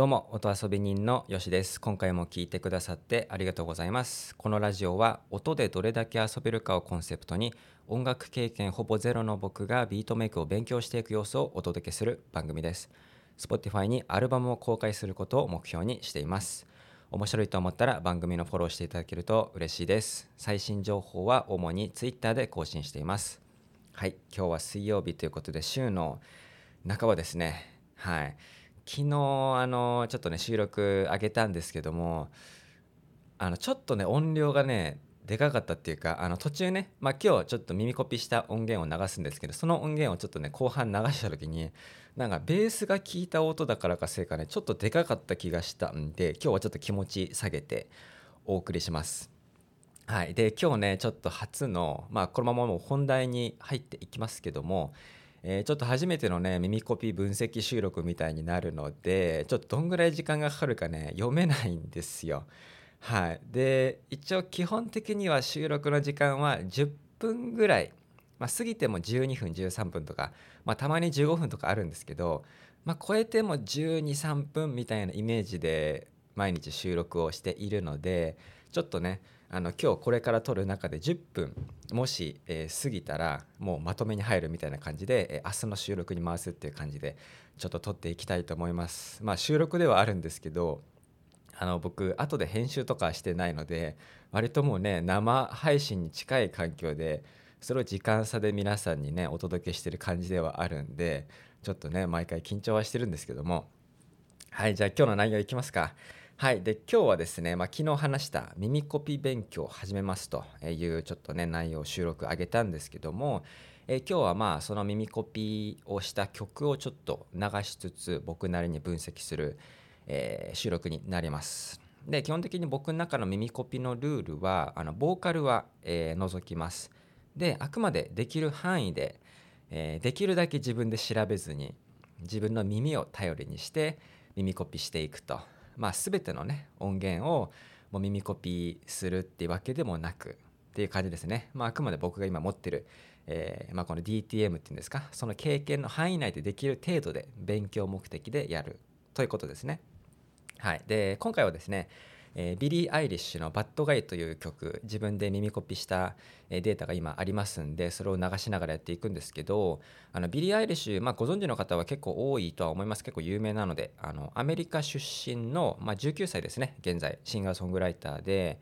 どうも音遊び人のよしです。今回も聞いてくださってありがとうございます。このラジオは音でどれだけ遊べるかをコンセプトに音楽経験ほぼゼロの僕がビートメイクを勉強していく様子をお届けする番組です。Spotify にアルバムを公開することを目標にしています。面白いと思ったら番組のフォローしていただけると嬉しいです。最新情報は主に Twitter で更新しています。はい今日は水曜日ということで週の半ばですね。はい。昨日あのちょっとね収録上げたんですけどもあのちょっとね音量がねでかかったっていうかあの途中ね、まあ、今日ちょっと耳コピした音源を流すんですけどその音源をちょっとね後半流した時になんかベースが効いた音だからかせいかねちょっとでかかった気がしたんで今日はちょっと気持ち下げてお送りします。はい、で今日ねちょっと初のまあこのままもう本題に入っていきますけどもえー、ちょっと初めてのね耳コピー分析収録みたいになるのでちょっとどんぐらい時間がかかるかね読めないんですよ。はい、で一応基本的には収録の時間は10分ぐらい、まあ、過ぎても12分13分とか、まあ、たまに15分とかあるんですけど、まあ、超えても123分みたいなイメージで毎日収録をしているのでちょっとねあの今日これから撮る中で10分もし、えー、過ぎたらもうまとめに入るみたいな感じで、えー、明日の収録に回すっていう感じでちょっと撮っていきたいと思います。まあ収録ではあるんですけどあの僕後で編集とかしてないので割ともうね生配信に近い環境でそれを時間差で皆さんにねお届けしてる感じではあるんでちょっとね毎回緊張はしてるんですけどもはいじゃあ今日の内容いきますか。はい、で今日はですね、まあ、昨日話した耳コピ勉強を始めますというちょっとね内容収録上げたんですけども、え、今日はまあその耳コピをした曲をちょっと流しつつ僕なりに分析する、えー、収録になります。で基本的に僕の中の耳コピのルールはあのボーカルは、えー、除きます。であくまでできる範囲で、えー、できるだけ自分で調べずに自分の耳を頼りにして耳コピしていくと。まあ、全てのね音源をもう耳コピーするっていうわけでもなくっていう感じですね、まあ、あくまで僕が今持ってる、えー、まあ、この DTM っていうんですかその経験の範囲内でできる程度で勉強目的でやるということですね。はい、で今回はですねえー、ビリー・アイリッシュの「bad guy」という曲自分で耳コピしたデータが今ありますんでそれを流しながらやっていくんですけどあのビリー・アイリッシュ、まあ、ご存知の方は結構多いとは思います。結構有名なのであのアメリカ出身の、まあ、19歳ですね。現在シンガーソングライターで、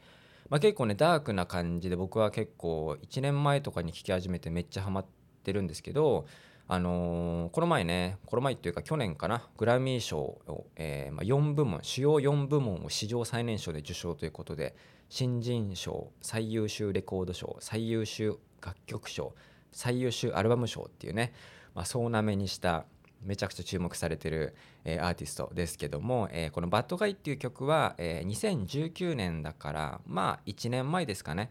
まあ、結構ねダークな感じで僕は結構1年前とかに聴き始めてめっちゃハマってるんですけどあのー、この前ねこの前っていうか去年かなグラミー賞を、えーまあ、4部門主要4部門を史上最年少で受賞ということで新人賞最優秀レコード賞最優秀楽曲賞最優秀アルバム賞っていうね、まあ、総なめにしためちゃくちゃ注目されてる、えー、アーティストですけども、えー、この「バッドガイ」っていう曲は、えー、2019年だからまあ1年前ですかね。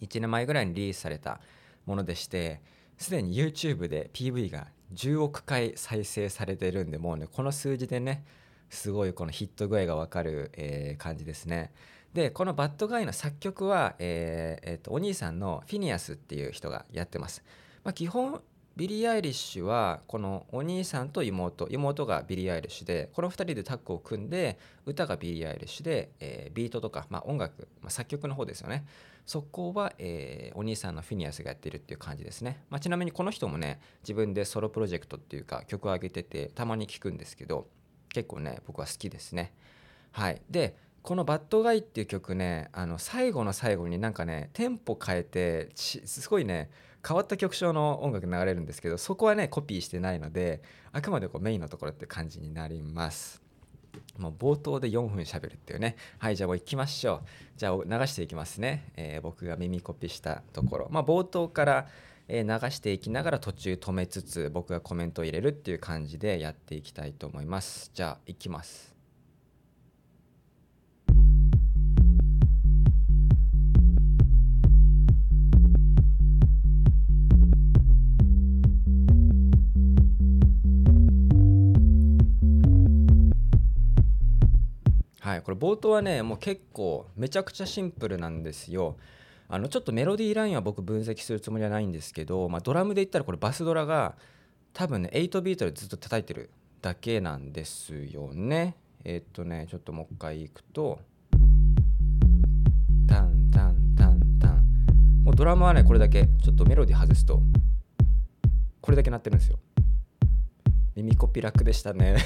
1年前ぐらいにリリースされたものでしてすでに YouTube で PV が10億回再生されてるんでもうねこの数字でねすごいこのヒット具合が分かる、えー、感じですね。でこの bad guy の作曲は、えーえー、お兄さんのフィニアスっていう人がやってます。まあ、基本ビリー・アイリッシュはこのお兄さんと妹妹がビリー・アイリッシュでこの2人でタッグを組んで歌がビリー・アイリッシュで、えー、ビートとか、まあ、音楽、まあ、作曲の方ですよね。そこは、えー、お兄さんのフィニアスがやってるっていう感じですね、まあ、ちなみにこの人もね自分でソロプロジェクトっていうか曲を上げててたまに聴くんですけど結構ね僕は好きですね。はい。でこの「バッドガイ」っていう曲ねあの最後の最後になんかねテンポ変えてすごいね変わった曲調の音楽流れるんですけどそこはねコピーしてないのであくまでこうメインのところって感じになりますもう冒頭で4分しゃべるっていうね。はい、じゃあもう行きましょう。じゃあ流していきますね。えー、僕が耳コピしたところ。まあ冒頭から流していきながら途中止めつつ僕がコメントを入れるっていう感じでやっていきたいと思います。じゃあ行きます。これ冒頭はねもう結構めちゃくちゃシンプルなんですよ。あのちょっとメロディーラインは僕分析するつもりはないんですけど、まあ、ドラムで言ったらこれバスドラが多分ね8ビートでずっと叩いてるだけなんですよね。えー、っとねちょっともう一回いくとタンタンタンタンもうドラムはねこれだけちょっとメロディー外すとこれだけ鳴ってるんですよ耳コピ楽でしたね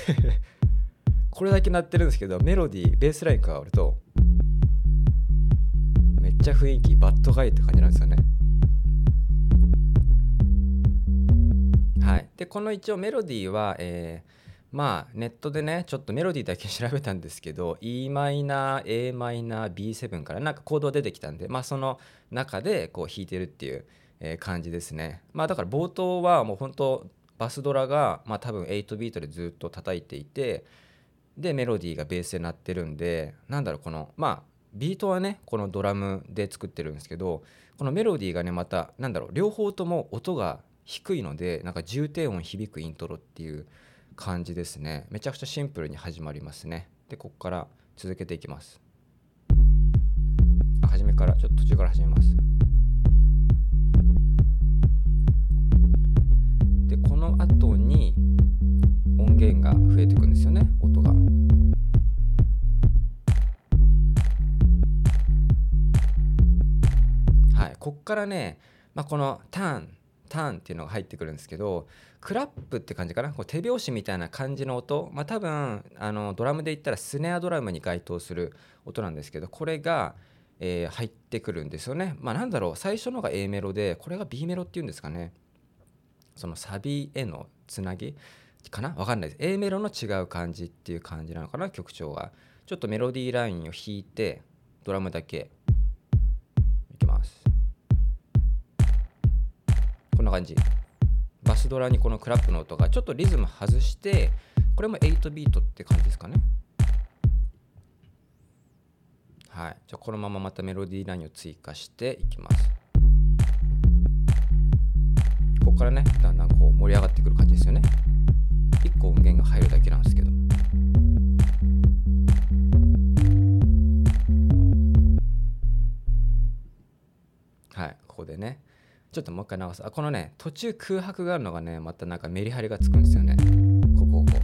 これだけ鳴ってるんですけどメロディーベースライン変わるとめっちゃ雰囲気バッドガイって感じなんですよね。はい。でこの一応メロディーは、えーまあネットでねちょっとメロディーだけ調べたんですけど e マイナー a マイナー B7 からなんかコード出てきたんでまあその中でこう弾いてるっていう感じですね。まあだから冒頭はもう本当バスドラがまあ多分8ビートでずっと叩いていてでメロディーがベースで鳴ってるんでなんだろうこのまあビートはねこのドラムで作ってるんですけどこのメロディーがねまたなんだろう両方とも音が低いのでなんか重低音響くイントロっていう感じですね。めちゃくちゃシンプルに始まりますね。でここから続けていきます。あ初めからちょっと途中から始めます。でこの後に音源が増えていくんですよね。音が。こっからね、まあ、このターンターンっていうのが入ってくるんですけどクラップって感じかな？こう手拍子みたいな感じの音、まあ、多分あのドラムで言ったらスネアドラムに該当する音なんですけどこれが、えー、入ってくるんですよね。まあ、なんだろう？最初のが A メロでこれが B メロっていうんですかね？そのサビへのつなぎかな？わかんないです。A メロの違う感じっていう感じなのかな？曲調が。ちょっとメロディーラインを弾いてドラムだけ感じ。バスドラにこのクラップの音がちょっとリズム外してこれも8ビートって感じですかね。はい。じゃこのまままたメロディーラインを追加していきます。ここからねだんだんこう盛り上がってくる感じですよね。1個音源が入るだけなんですけど。はい。ここでねちょっともう一回直す。あこのね途中空白があるのがねまたなんかメリハリがつくんですよね。ここここ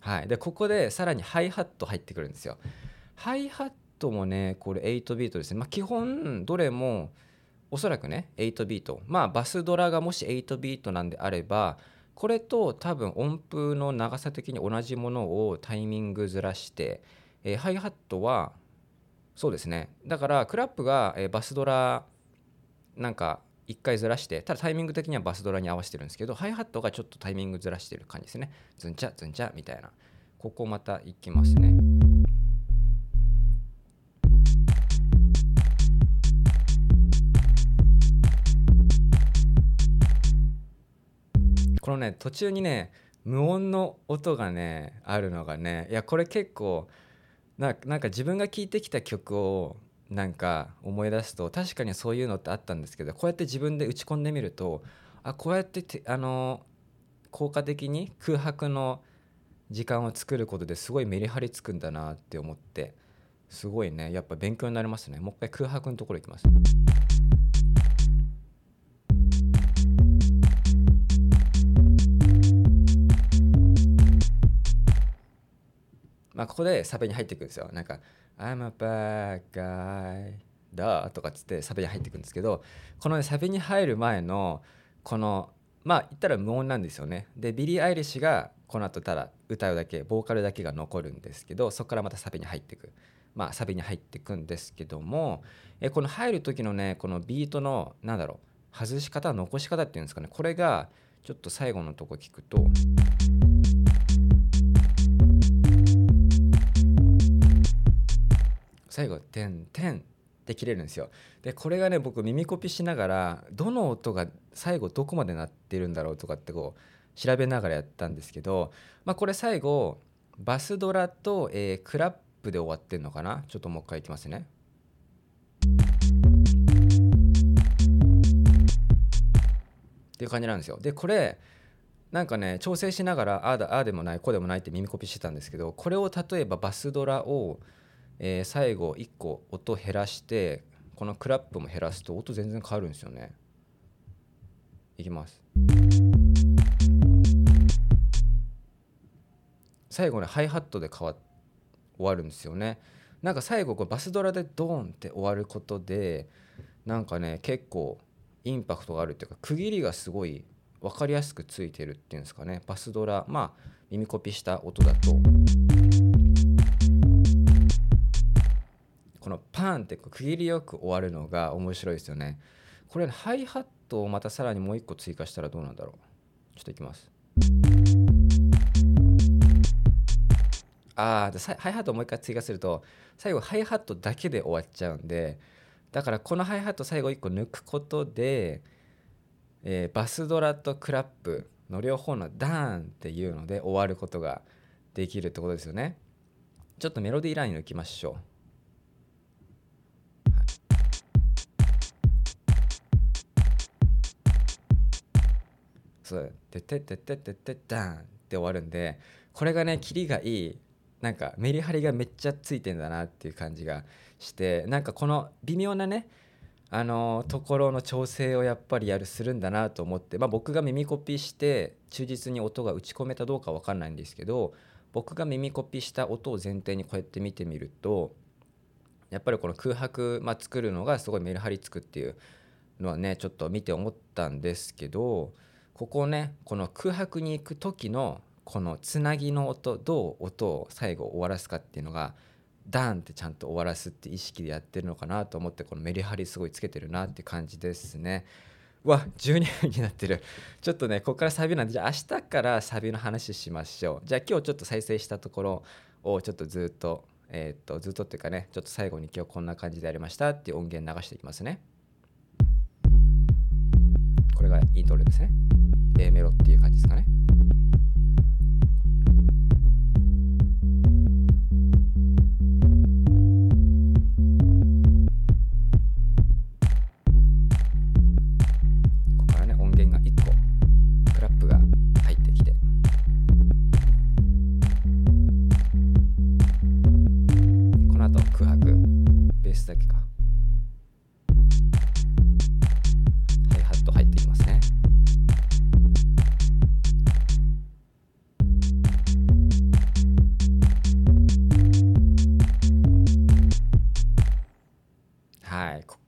はい。でここでさらにハイハット入ってくるんですよ。ハイハットもねこれ8ビートですね。まあ基本どれもおそらくね8ビート。まあバスドラがもし8ビートなんであればこれと多分音符の長さ的に同じものをタイミングずらして、えー、ハイハットはそうですね。だからクラップが、えー、バスドラなんか1回ずらしてただタイミング的にはバスドラに合わせてるんですけどハイハットがちょっとタイミングずらしてる感じですね。ズンチャズンチャみたいな。ここまたいきますね。このね途中にね無音の音がねあるのがねいやこれ結構なんか自分が聴いてきた曲をなんか思い出すと確かにそういうのってあったんですけどこうやって自分で打ち込んでみるとあこうやってあの効果的に空白の時間を作ることですごいメリハリつくんだなって思ってすごいねやっぱ勉強になりますねもう一回空白のところいきます。まあ、ここでサビに入っていくんですよ。なんか「I'm a bad guy. だ」とかっつってサビに入っていくんですけどこの、ね、サビに入る前のこのまあ言ったら無音なんですよね。でビリー・アイリッシュがこの後ただ歌うだけボーカルだけが残るんですけどそこからまたサビに入ってく。まあサビに入ってくんですけどもえこの入る時のねこのビートのなんだろう外し方残し方っていうんですかね。これがちょっと最後のとこ聞くと。最後「てんてん」って切れるんですよ。でこれがね僕耳コピしながらどの音が最後どこまで鳴ってるんだろうとかってこう調べながらやったんですけど、まあ、これ最後バスドラと、えー、クラップで終わってんのかな？ちょっともう一回いきますね。っていう感じなんですよ。でこれなんかね調整しながらああだああでもないこうでもないって耳コピしてたんですけどこれを例えばバスドラをえー、最後1個音減らしてこのクラップも減らすと音全然変わるんですよね。いきます。最後ねハイハットで変わ終わるんですよね。なんか最後こうバスドラでドーンって終わることでなんかね結構インパクトがあるっていうか区切りがすごい分かりやすくついてるっていうんですかね。バスドラまあ耳コピした音だと。このパンって区切りよく終わるのが面白いですよね。これハイハットをまたさらにもう一個追加したらどうなんだろう。ちょっといきます。ああハイハットをもう一回追加すると最後ハイハットだけで終わっちゃうんでだからこのハイハット最後1個抜くことで、えー、バスドラとクラップの両方のダーンっていうので終わることができるってことですよね。ちょっとメロディーライン抜きましょう。そう「ててててててダン」って終わるんでこれがねキリがいいなんかメリハリがめっちゃついてんだなっていう感じがしてなんかこの微妙なねあのところの調整をやっぱりやるするんだなと思って、まあ、僕が耳コピーして忠実に音が打ち込めたどうか分かんないんですけど僕が耳コピーした音を前提にこうやって見てみるとやっぱりこの空白、まあ、作るのがすごいメリハリつくっていうのはねちょっと見て思ったんですけどここねこの空白に行く時のこのつなぎの音どう音を最後終わらすかっていうのがダーンってちゃんと終わらすって意識でやってるのかなと思ってこのメリハリすごいつけてるなって感じですね。うわ12分になってる。ちょっとねここからサビなんでじゃあ明日からサビの話しましょう。じゃあ今日ちょっと再生したところをちょっとずっとえー、っとずっとっていうかねちょっと最後に今日こんな感じでやりましたっていう音源流していきますね。これがイントロですね。A メロっていう感じですかね。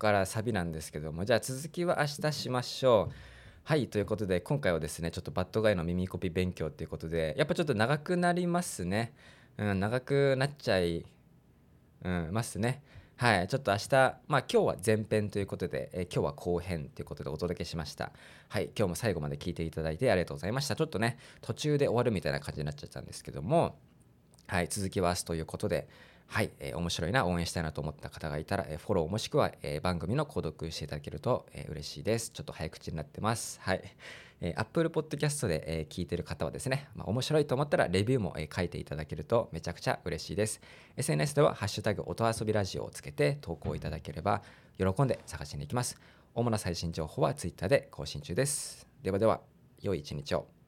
からサビなんですけどもじゃあ続きは明日しましょう。はいということで今回はですねちょっとバッドガイの耳コピ勉強っていうことでやっぱちょっと長くなりますね。うん、長くなっちゃい、うん、ますね。はい、ちょっと明日、まあ今日は前編ということで、えー、今日は後編ということでお届けしました。はい、今日も最後まで聞いていただいてありがとうございました。ちょっとね、途中で終わるみたいな感じになっちゃったんですけども、はい、続きは明日ということで、はい、えー、面白いな、応援したいなと思った方がいたら、えー、フォローもしくは、えー、番組の購読していただけると、えー、嬉しいです。ちょっと早口になってます。はい。えー、Apple Podcast で、えー、聞いてる方はですね、まあ、面白いと思ったらレビューも、えー、書いていただけるとめちゃくちゃ嬉しいです。SNS では、ハッシュタグ音遊びラジオをつけて投稿いただければ、喜んで探しに行きます。主な最新情報は Twitter で更新中です。ではでは、良い一日を。